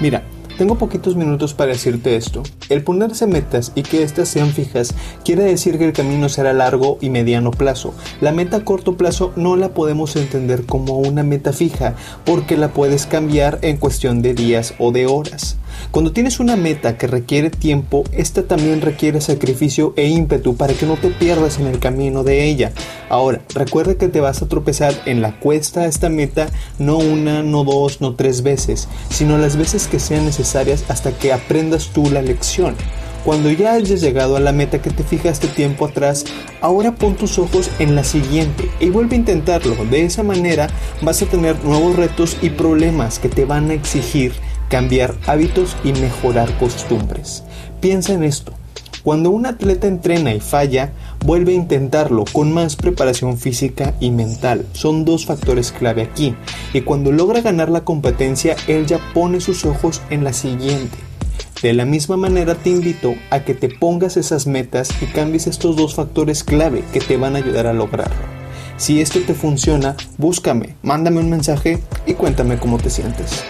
Mira, tengo poquitos minutos para decirte esto. El ponerse metas y que éstas sean fijas quiere decir que el camino será largo y mediano plazo. La meta a corto plazo no la podemos entender como una meta fija porque la puedes cambiar en cuestión de días o de horas. Cuando tienes una meta que requiere tiempo, esta también requiere sacrificio e ímpetu para que no te pierdas en el camino de ella. Ahora, recuerda que te vas a tropezar en la cuesta a esta meta no una, no dos, no tres veces, sino las veces que sean necesarias hasta que aprendas tú la lección. Cuando ya hayas llegado a la meta que te fijaste tiempo atrás, ahora pon tus ojos en la siguiente y vuelve a intentarlo. De esa manera vas a tener nuevos retos y problemas que te van a exigir cambiar hábitos y mejorar costumbres. Piensa en esto. Cuando un atleta entrena y falla, vuelve a intentarlo con más preparación física y mental. Son dos factores clave aquí. Y cuando logra ganar la competencia, él ya pone sus ojos en la siguiente. De la misma manera te invito a que te pongas esas metas y cambies estos dos factores clave que te van a ayudar a lograrlo. Si esto te funciona, búscame, mándame un mensaje y cuéntame cómo te sientes.